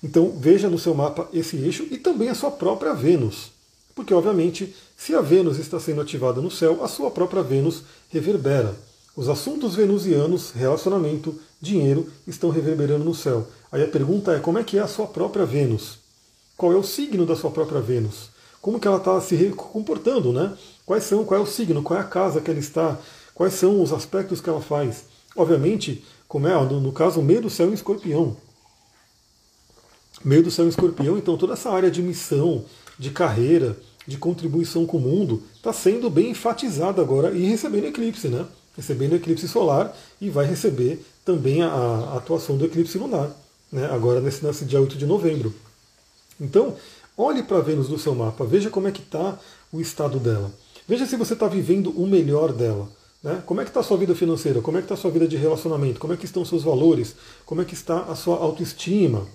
S1: Então, veja no seu mapa esse eixo e também a sua própria Vênus. Porque, obviamente, se a Vênus está sendo ativada no céu, a sua própria Vênus reverbera. Os assuntos venusianos, relacionamento, dinheiro, estão reverberando no céu. Aí a pergunta é: como é que é a sua própria Vênus? qual é o signo da sua própria Vênus, como que ela está se comportando, né? Quais são, qual é o signo, qual é a casa que ela está, quais são os aspectos que ela faz. Obviamente, como é no, no caso, meio do céu em escorpião. Meio do céu em escorpião, então toda essa área de missão, de carreira, de contribuição com o mundo, está sendo bem enfatizada agora e recebendo eclipse, né? recebendo eclipse solar e vai receber também a, a atuação do eclipse lunar, né, agora nesse, nesse dia 8 de novembro. então, olhe para Vênus do seu mapa, veja como é que está o estado dela. Veja se você está vivendo o melhor dela. Né? Como é que está a sua vida financeira? Como é que está a sua vida de relacionamento? Como é que estão os seus valores? Como é que está a sua autoestima?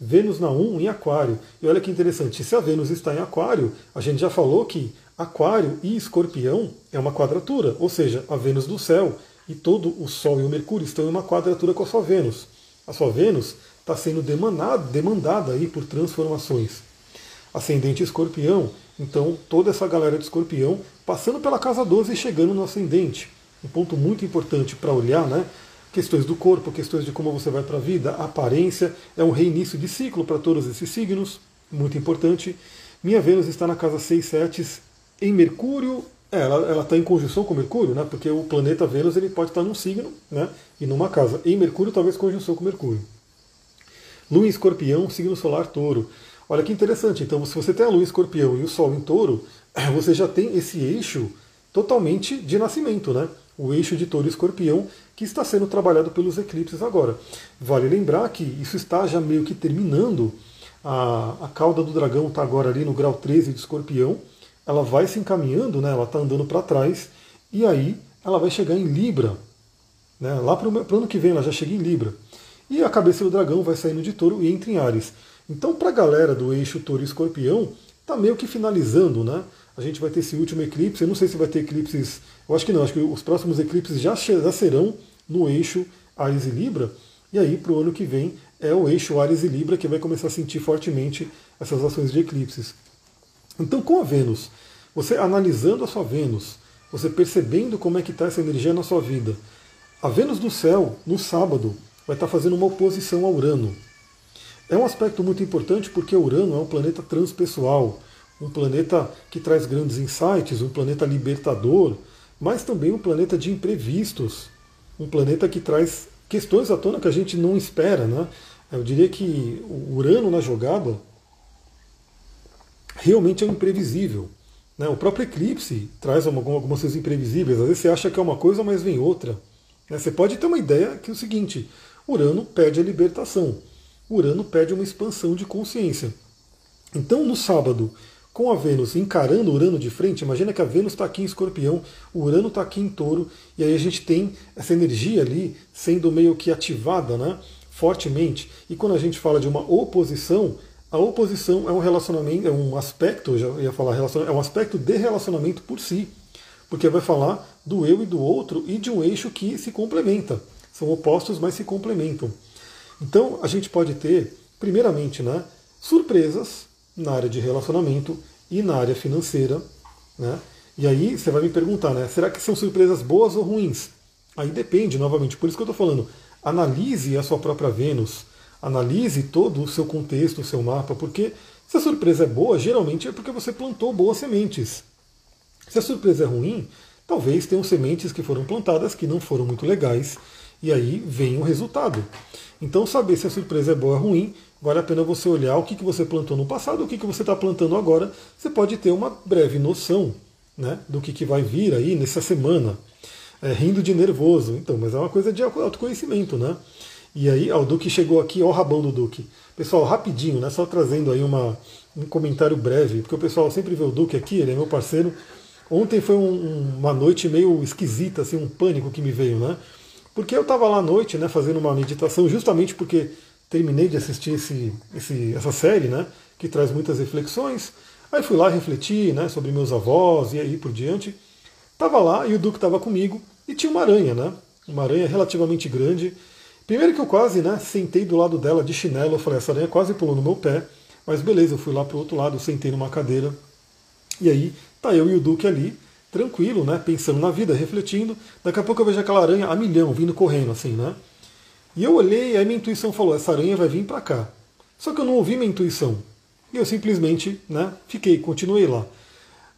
S1: Vênus na 1 em Aquário. E olha que interessante, se a Vênus está em Aquário, a gente já falou que Aquário e Escorpião é uma quadratura, ou seja, a Vênus do céu e todo o Sol e o Mercúrio estão em uma quadratura com a sua Vênus. A sua Vênus está sendo demandada, demandada aí por transformações. Ascendente Escorpião, então toda essa galera de Escorpião passando pela casa 12 e chegando no ascendente. Um ponto muito importante para olhar, né? Questões do corpo, questões de como você vai para a vida, aparência, é um reinício de ciclo para todos esses signos, muito importante. Minha Vênus está na casa 6, 7 em Mercúrio. É, ela está em conjunção com Mercúrio, né? Porque o planeta Vênus ele pode estar num signo, né? E numa casa. Em Mercúrio, talvez conjunção com Mercúrio. Lua em Escorpião, signo solar Touro. Olha que interessante. Então, se você tem a Lua em Escorpião e o Sol em Touro, você já tem esse eixo totalmente de nascimento, né? O eixo de Touro e Escorpião que está sendo trabalhado pelos eclipses agora. Vale lembrar que isso está já meio que terminando. A, a cauda do dragão está agora ali no grau 13 de Escorpião ela vai se encaminhando, né, ela está andando para trás, e aí ela vai chegar em Libra. Né, lá para o ano que vem ela já chega em Libra. E a cabeça do dragão vai saindo de touro e entra em Ares. Então, para a galera do eixo touro escorpião, está meio que finalizando, né? A gente vai ter esse último eclipse. Eu não sei se vai ter eclipses. Eu acho que não, acho que os próximos eclipses já, já serão no eixo Ares e Libra. E aí, para o ano que vem, é o eixo Ares e Libra que vai começar a sentir fortemente essas ações de eclipses. Então, com a Vênus, você analisando a sua Vênus, você percebendo como é que está essa energia na sua vida, a Vênus do céu, no sábado, vai estar tá fazendo uma oposição a Urano. É um aspecto muito importante porque Urano é um planeta transpessoal, um planeta que traz grandes insights, um planeta libertador, mas também um planeta de imprevistos, um planeta que traz questões à tona que a gente não espera. Né? Eu diria que Urano na jogada realmente é um imprevisível. Né? O próprio eclipse traz algumas coisas imprevisíveis. Às vezes você acha que é uma coisa, mas vem outra. Né? Você pode ter uma ideia que é o seguinte: Urano pede a libertação, Urano pede uma expansão de consciência. Então, no sábado, com a Vênus encarando Urano de frente, imagina que a Vênus está aqui em escorpião, o Urano está aqui em touro, e aí a gente tem essa energia ali sendo meio que ativada né, fortemente. E quando a gente fala de uma oposição, a oposição é um relacionamento, é um aspecto, já ia falar é um aspecto de relacionamento por si, porque vai falar do eu e do outro e de um eixo que se complementa. São opostos, mas se complementam. Então a gente pode ter, primeiramente, né, surpresas na área de relacionamento e na área financeira. Né? E aí você vai me perguntar, né, será que são surpresas boas ou ruins? Aí depende, novamente, por isso que eu estou falando. Analise a sua própria Vênus, analise todo o seu contexto, o seu mapa, porque se a surpresa é boa, geralmente é porque você plantou boas sementes. Se a surpresa é ruim, talvez tenham sementes que foram plantadas que não foram muito legais, e aí vem o resultado. Então, saber se a surpresa é boa ou ruim, vale a pena você olhar o que, que você plantou no passado, o que, que você está plantando agora. Você pode ter uma breve noção né, do que, que vai vir aí nessa semana. É, rindo de nervoso, então, mas é uma coisa de autoconhecimento, né? E aí, ó, o Duque chegou aqui, ó o rabão do Duque. Pessoal, rapidinho, né? Só trazendo aí uma, um comentário breve, porque o pessoal sempre vê o Duque aqui, ele é meu parceiro. Ontem foi um, uma noite meio esquisita, assim, um pânico que me veio, né? Porque eu estava lá à noite, né, fazendo uma meditação, justamente porque terminei de assistir esse, esse, essa série, né, que traz muitas reflexões. Aí fui lá refletir, né, sobre meus avós e aí por diante. Tava lá e o Duque estava comigo e tinha uma aranha, né? Uma aranha relativamente grande. Primeiro que eu quase né, sentei do lado dela de chinelo, eu falei, essa aranha quase pulou no meu pé, mas beleza, eu fui lá para o outro lado, sentei numa cadeira, e aí tá eu e o Duque ali, tranquilo, né, pensando na vida, refletindo, daqui a pouco eu vejo aquela aranha a milhão, vindo correndo assim, né, e eu olhei, e aí minha intuição falou, essa aranha vai vir para cá, só que eu não ouvi minha intuição, e eu simplesmente, né, fiquei, continuei lá.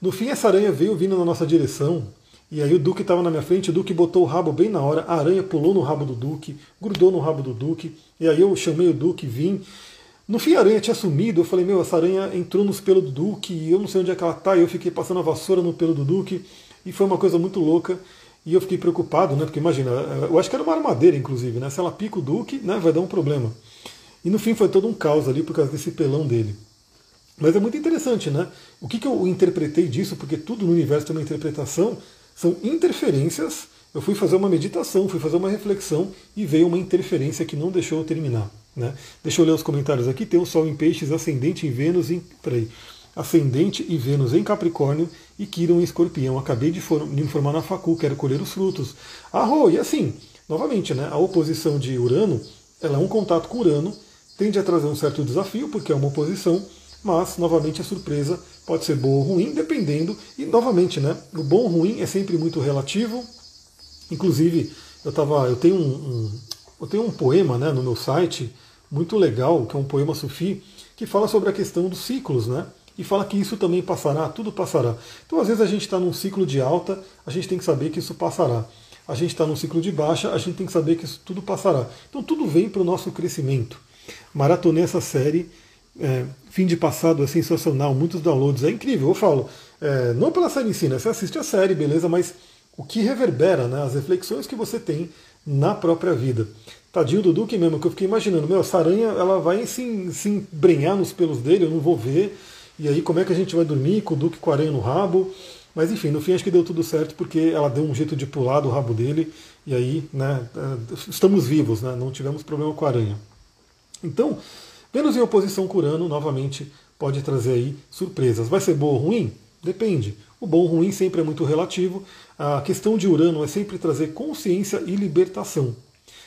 S1: No fim, essa aranha veio vindo na nossa direção, e aí o Duque estava na minha frente, o Duque botou o rabo bem na hora, a aranha pulou no rabo do Duque, grudou no rabo do Duque, e aí eu chamei o Duque, vim. No fim a aranha tinha sumido, eu falei, meu, essa aranha entrou nos pelos do Duque, e eu não sei onde é que ela tá, e eu fiquei passando a vassoura no pelo do Duque, e foi uma coisa muito louca. E eu fiquei preocupado, né? Porque imagina, eu acho que era uma armadeira, inclusive, né? Se ela pica o Duque, né, vai dar um problema. E no fim foi todo um caos ali por causa desse pelão dele. Mas é muito interessante, né? O que, que eu interpretei disso, porque tudo no universo tem uma interpretação, são interferências. Eu fui fazer uma meditação, fui fazer uma reflexão e veio uma interferência que não deixou eu terminar. Né? Deixa eu ler os comentários aqui. Tem o Sol em Peixes, ascendente em Vênus em. Peraí. Ascendente e Vênus em Capricórnio e Quirón em Escorpião. Acabei de, me informar na Facu, quero colher os frutos. Arro, e assim, novamente, né, a oposição de Urano, ela é um contato com Urano, tende a trazer um certo desafio, porque é uma oposição, mas, novamente, a surpresa pode ser boa ou ruim, dependendo, e novamente, né, o bom ou ruim é sempre muito relativo. Inclusive, eu, tava, eu, tenho, um, um eu tenho um poema né, no meu site, muito legal, que é um poema sufi, que fala sobre a questão dos ciclos, né? e fala que isso também passará, tudo passará. Então, às vezes, a gente está num ciclo de alta, a gente tem que saber que isso passará. A gente está num ciclo de baixa, a gente tem que saber que isso tudo passará. Então, tudo vem para o nosso crescimento. Maratonei essa série, é, fim de passado é sensacional, muitos downloads, é incrível. Eu falo, é, não pela série em si, né? Você assiste a série, beleza, mas o que reverbera, né? as reflexões que você tem na própria vida. Tadinho do Duque mesmo, que eu fiquei imaginando, meu, essa aranha ela vai se, se embrenhar nos pelos dele, eu não vou ver. E aí, como é que a gente vai dormir com o Duque com a aranha no rabo? Mas enfim, no fim acho que deu tudo certo porque ela deu um jeito de pular do rabo dele e aí, né, é, estamos vivos, né, não tivemos problema com a aranha. Então, Vênus em oposição com Urano, novamente, pode trazer aí surpresas. Vai ser boa ou ruim? Depende. O bom ou ruim sempre é muito relativo. A questão de Urano é sempre trazer consciência e libertação.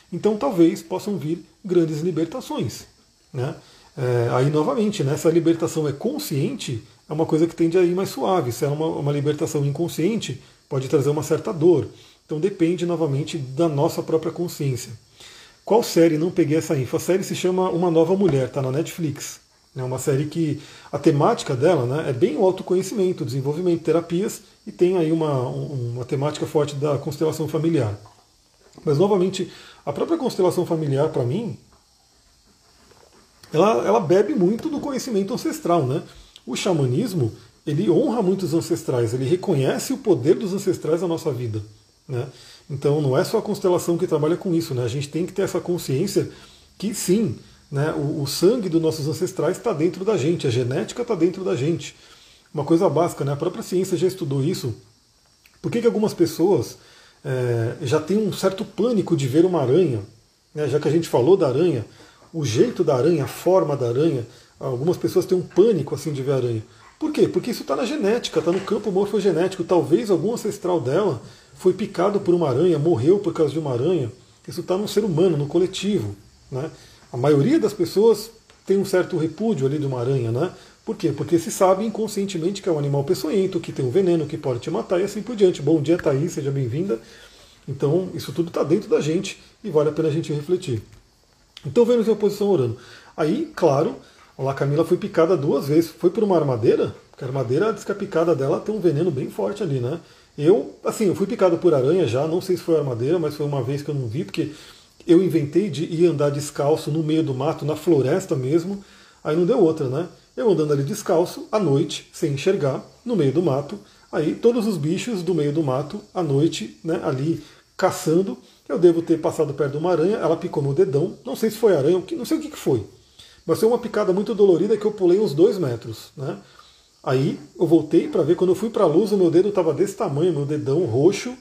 S1: Então, talvez possam vir grandes libertações. Né? É, aí, novamente, né, se a libertação é consciente, é uma coisa que tende a ir mais suave. Se é uma, uma libertação inconsciente, pode trazer uma certa dor. Então, depende, novamente, da nossa própria consciência. Qual série não peguei essa info? A série se chama Uma Nova Mulher, está na Netflix. É uma série que a temática dela né, é bem o autoconhecimento, desenvolvimento, terapias e tem aí uma, uma temática forte da constelação familiar. Mas, novamente, a própria constelação familiar, para mim, ela, ela bebe muito do conhecimento ancestral, né? O xamanismo, ele honra muito os ancestrais, ele reconhece o poder dos ancestrais na nossa vida, né? Então não é só a constelação que trabalha com isso, né? A gente tem que ter essa consciência que sim, né, o, o sangue dos nossos ancestrais está dentro da gente, a genética está dentro da gente. Uma coisa básica, né? A própria ciência já estudou isso. Por que, que algumas pessoas é, já têm um certo pânico de ver uma aranha? Né? Já que a gente falou da aranha, o jeito da aranha, a forma da aranha, algumas pessoas têm um pânico assim de ver aranha. Por quê? Porque isso está na genética, está no campo morfogenético. Talvez algum ancestral dela foi picado por uma aranha, morreu por causa de uma aranha. Isso está no ser humano, no coletivo. Né? A maioria das pessoas tem um certo repúdio ali de uma aranha, né? Por quê? Porque se sabe inconscientemente que é um animal peçonhento, que tem um veneno que pode te matar e assim por diante. Bom dia, Thaís, seja bem-vinda. Então, isso tudo está dentro da gente e vale a pena a gente refletir. Então Vênus em oposição a Urano. Aí, claro, a Camila foi picada duas vezes. Foi por uma armadeira, porque a armadeira diz que a picada dela tem um veneno bem forte ali, né? Eu, assim, eu fui picado por aranha já, não sei se foi armadeira, mas foi uma vez que eu não vi, porque eu inventei de ir andar descalço no meio do mato, na floresta mesmo, aí não deu outra, né? Eu andando ali descalço, à noite, sem enxergar, no meio do mato, aí todos os bichos do meio do mato, à noite, né, ali caçando, eu devo ter passado perto de uma aranha, ela picou meu dedão, não sei se foi aranha, não sei o que, foi. Mas foi uma picada muito dolorida que eu pulei uns dois metros. Né? Aí eu voltei para ver, quando eu fui para a luz, o meu dedo estava desse tamanho, meu dedão roxo.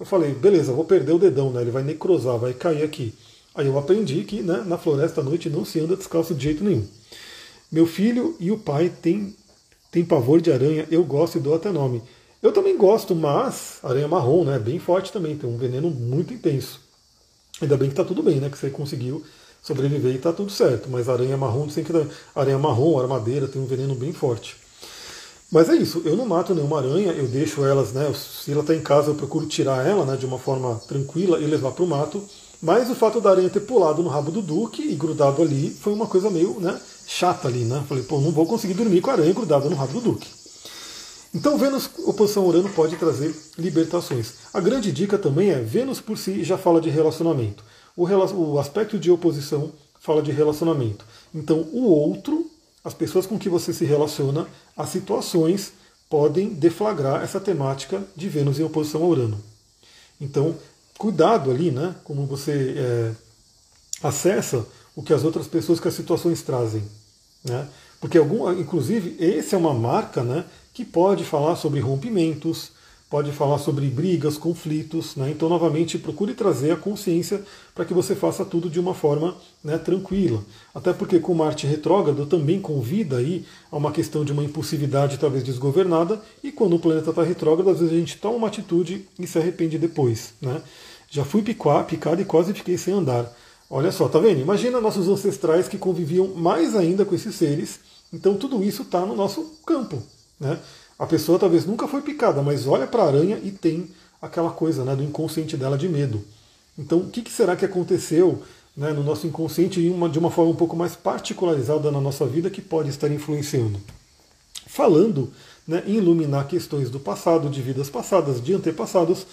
S1: Eu falei, beleza, vou perder o dedão, né? ele vai necrosar, vai cair aqui. Aí eu aprendi que né, na floresta à noite não se anda descalço de jeito nenhum. Meu filho e o pai têm, têm pavor de aranha, eu gosto e dou até nome. Eu também gosto, mas aranha marrom, né? Bem forte também, tem um veneno muito intenso. Ainda bem que tá tudo bem, né? Que você conseguiu sobreviver e tá tudo certo. Mas aranha marrom, tem que aranha marrom, armadeira, tem um veneno bem forte. Mas é isso, eu não mato nenhuma aranha, eu deixo elas, né? Se ela está em casa, eu procuro tirar ela né, de uma forma tranquila e levar para o mato. Mas o fato da aranha ter pulado no rabo do Duque e grudado ali foi uma coisa meio né, chata ali, né? Falei, pô, não vou conseguir dormir com a aranha grudada no rabo do Duque. Então, Vênus oposição Urano pode trazer libertações. A grande dica também é: Vênus por si já fala de relacionamento. O, o aspecto de oposição fala de relacionamento. Então, o outro, as pessoas com que você se relaciona, as situações podem deflagrar essa temática de Vênus em oposição a Urano. Então, cuidado ali, né? Como você é, acessa o que as outras pessoas, que as situações trazem. Né? Porque, algum, inclusive, esse é uma marca né, que pode falar sobre rompimentos, pode falar sobre brigas, conflitos. Né? Então, novamente, procure trazer a consciência para que você faça tudo de uma forma né, tranquila. Até porque com Marte retrógrado também convida aí a uma questão de uma impulsividade talvez desgovernada, e quando o planeta está retrógrado, às vezes a gente toma uma atitude e se arrepende depois. Né? Já fui picado e quase fiquei sem andar. Olha só, tá vendo? Imagina nossos ancestrais que conviviam mais ainda com esses seres. Então tudo isso está no nosso campo. Né? A pessoa talvez nunca foi picada, mas olha para a aranha e tem aquela coisa né, do inconsciente dela de medo. Então, o que, que será que aconteceu né, no nosso inconsciente uma, de uma forma um pouco mais particularizada na nossa vida que pode estar influenciando? Falando né, em iluminar questões do passado, de vidas passadas, de antepassados,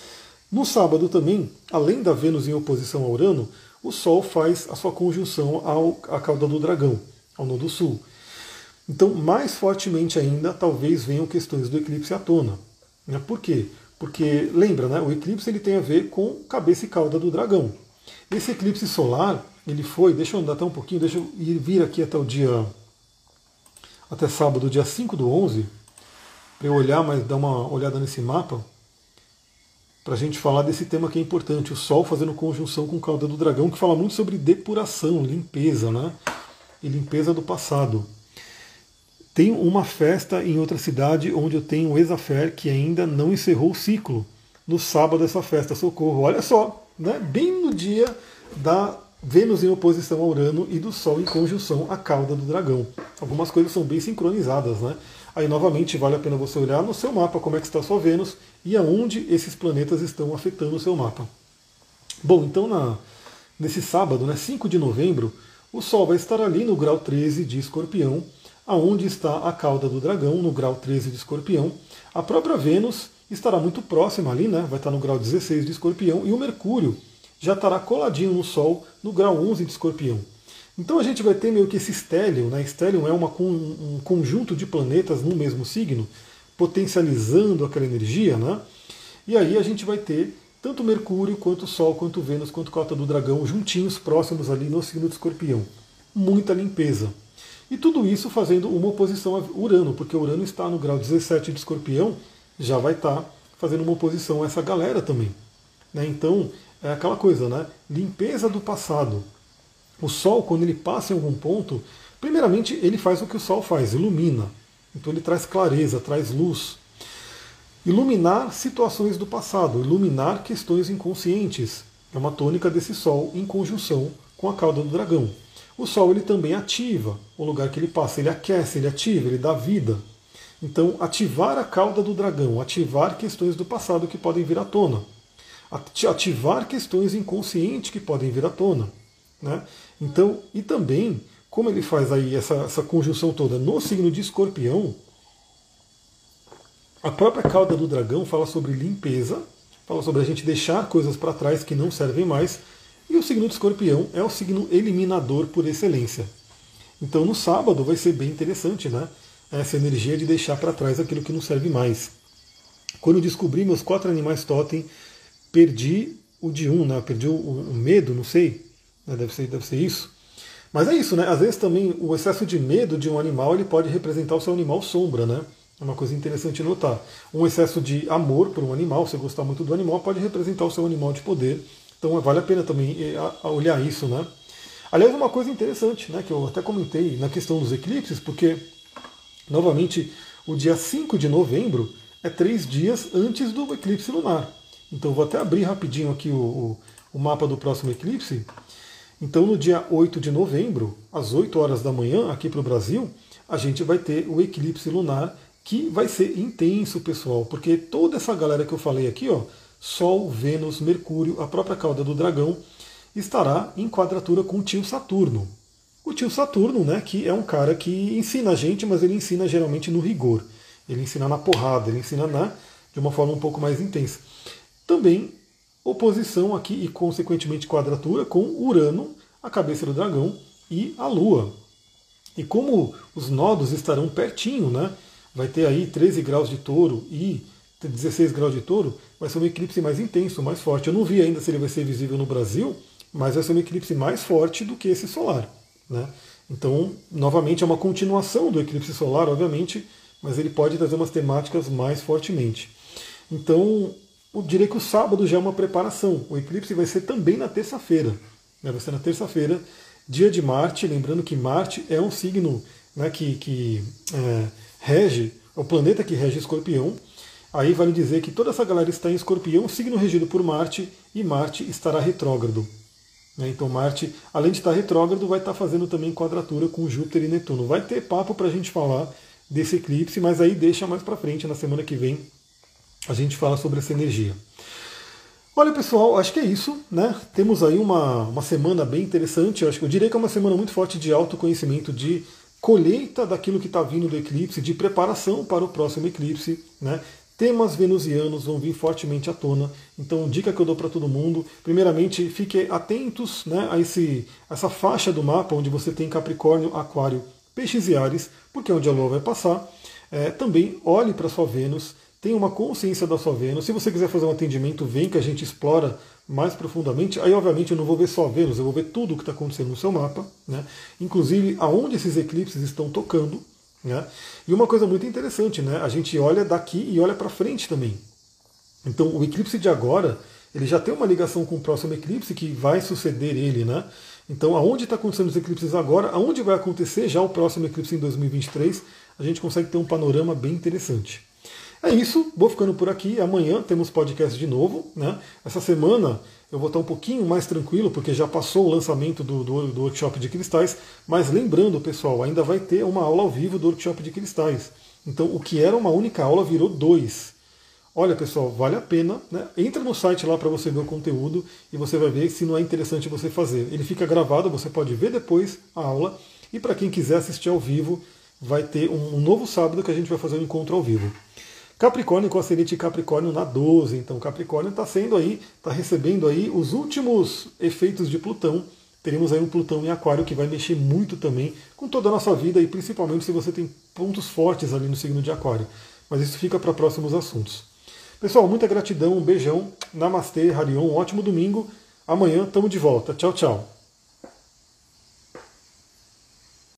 S1: no sábado também, além da Vênus em oposição a Urano, o Sol faz a sua conjunção ao, à cauda do dragão, ao nodo sul. Então, mais fortemente ainda, talvez venham questões do eclipse à tona. Né? Por quê? Porque, lembra, né, o eclipse ele tem a ver com cabeça e cauda do dragão. Esse eclipse solar, ele foi, deixa eu andar até um pouquinho, deixa eu ir, vir aqui até o dia, até sábado, dia 5 do 11, para eu olhar, mas dar uma olhada nesse mapa, para a gente falar desse tema que é importante, o Sol fazendo conjunção com cauda do dragão, que fala muito sobre depuração, limpeza, né? E limpeza do passado. Tem uma festa em outra cidade onde eu tenho o Exafer que ainda não encerrou o ciclo. No sábado essa festa, socorro. Olha só, né? bem no dia da Vênus em oposição a Urano e do Sol em conjunção à cauda do dragão. Algumas coisas são bem sincronizadas, né? Aí novamente vale a pena você olhar no seu mapa como é que está a sua Vênus e aonde esses planetas estão afetando o seu mapa. Bom, então na, nesse sábado, né, 5 de novembro, o Sol vai estar ali no grau 13 de Escorpião aonde está a cauda do dragão, no grau 13 de escorpião. A própria Vênus estará muito próxima ali, né? vai estar no grau 16 de escorpião, e o Mercúrio já estará coladinho no Sol, no grau 11 de escorpião. Então a gente vai ter meio que esse estélio, né? Estélio é uma, um conjunto de planetas no mesmo signo, potencializando aquela energia, né? E aí a gente vai ter tanto Mercúrio, quanto Sol, quanto Vênus, quanto Cota do Dragão juntinhos, próximos ali no signo de Escorpião. Muita limpeza. E tudo isso fazendo uma oposição a Urano, porque Urano está no grau 17 de escorpião, já vai estar fazendo uma oposição a essa galera também. Né? Então, é aquela coisa, né? Limpeza do passado. O Sol, quando ele passa em algum ponto, primeiramente ele faz o que o Sol faz, ilumina. Então ele traz clareza, traz luz. Iluminar situações do passado, iluminar questões inconscientes. É uma tônica desse Sol em conjunção com a cauda do dragão. O Sol ele também ativa o lugar que ele passa, ele aquece, ele ativa, ele dá vida. Então, ativar a cauda do dragão, ativar questões do passado que podem vir à tona, ativar questões inconscientes que podem vir à tona. Né? Então, e também, como ele faz aí essa, essa conjunção toda no signo de escorpião, a própria cauda do dragão fala sobre limpeza, fala sobre a gente deixar coisas para trás que não servem mais, e o signo de escorpião é o signo eliminador por excelência. Então no sábado vai ser bem interessante, né? Essa energia de deixar para trás aquilo que não serve mais. Quando eu descobri meus quatro animais totem, perdi o de um, né? Perdi o, o medo, não sei. Né? Deve, ser, deve ser isso. Mas é isso, né? Às vezes também o excesso de medo de um animal ele pode representar o seu animal sombra, né? É uma coisa interessante notar. Um excesso de amor por um animal, você gostar muito do animal, pode representar o seu animal de poder. Então vale a pena também eh, olhar isso, né? Aliás, uma coisa interessante, né, que eu até comentei na questão dos eclipses, porque, novamente, o dia 5 de novembro é três dias antes do eclipse lunar. Então vou até abrir rapidinho aqui o, o, o mapa do próximo eclipse. Então no dia 8 de novembro, às 8 horas da manhã, aqui para o Brasil, a gente vai ter o eclipse lunar, que vai ser intenso, pessoal, porque toda essa galera que eu falei aqui, ó, Sol, Vênus, Mercúrio, a própria cauda do dragão, estará em quadratura com o tio Saturno. O tio Saturno, né, que é um cara que ensina a gente, mas ele ensina geralmente no rigor. Ele ensina na porrada, ele ensina na, de uma forma um pouco mais intensa. Também oposição aqui e, consequentemente, quadratura com Urano, a cabeça do dragão, e a Lua. E como os nodos estarão pertinho, né, vai ter aí 13 graus de touro e 16 graus de touro, vai ser um eclipse mais intenso, mais forte. Eu não vi ainda se ele vai ser visível no Brasil, mas vai ser um eclipse mais forte do que esse solar. Né? Então, novamente, é uma continuação do eclipse solar, obviamente, mas ele pode trazer umas temáticas mais fortemente. Então, eu diria que o sábado já é uma preparação. O eclipse vai ser também na terça-feira. Né? Vai ser na terça-feira, dia de Marte. Lembrando que Marte é um signo né, que, que é, rege, é o planeta que rege escorpião. Aí vale dizer que toda essa galera está em escorpião, signo regido por Marte, e Marte estará retrógrado. Né? Então Marte, além de estar retrógrado, vai estar fazendo também quadratura com Júpiter e Netuno. Vai ter papo para a gente falar desse eclipse, mas aí deixa mais para frente, na semana que vem, a gente fala sobre essa energia. Olha pessoal, acho que é isso, né? Temos aí uma, uma semana bem interessante. Eu acho que eu diria que é uma semana muito forte de autoconhecimento, de colheita daquilo que está vindo do eclipse, de preparação para o próximo eclipse, né? Temas venusianos vão vir fortemente à tona. Então, dica que eu dou para todo mundo: primeiramente, fiquem atentos né, a esse, essa faixa do mapa onde você tem Capricórnio, Aquário, Peixes e Ares, porque é onde a Lua vai passar. É, também olhe para sua Vênus, tenha uma consciência da sua Vênus. Se você quiser fazer um atendimento, vem que a gente explora mais profundamente. Aí, obviamente, eu não vou ver só Vênus, eu vou ver tudo o que está acontecendo no seu mapa, né? inclusive aonde esses eclipses estão tocando. Né? E uma coisa muito interessante, né? a gente olha daqui e olha para frente também. Então, o eclipse de agora, ele já tem uma ligação com o próximo eclipse que vai suceder ele, né? Então, aonde está acontecendo os eclipses agora, aonde vai acontecer já o próximo eclipse em 2023, a gente consegue ter um panorama bem interessante. É isso, vou ficando por aqui. Amanhã temos podcast de novo. Né? Essa semana eu vou estar um pouquinho mais tranquilo, porque já passou o lançamento do, do, do, workshop de cristais. Mas lembrando, pessoal, ainda vai ter uma aula ao vivo do workshop de cristais. Então, o que era uma única aula virou dois. Olha, pessoal, vale a pena. Né? Entra no site lá para você ver o conteúdo e você vai ver se não é interessante você fazer. Ele fica gravado, você pode ver depois a aula. E para quem quiser assistir ao vivo, vai ter um novo sábado que a gente vai fazer um encontro ao vivo. Capricórnio com ascendente Capricórnio na 12. Então Capricórnio está sendo aí, está recebendo aí os últimos efeitos de Plutão. Teremos aí um Plutão em Aquário que vai mexer muito também com toda a nossa vida e principalmente se você tem pontos fortes ali no signo de Aquário. Mas isso fica para próximos assuntos. Pessoal, muita gratidão, um beijão, Namastê, Harion, um ótimo domingo. Amanhã estamos de volta. Tchau, tchau.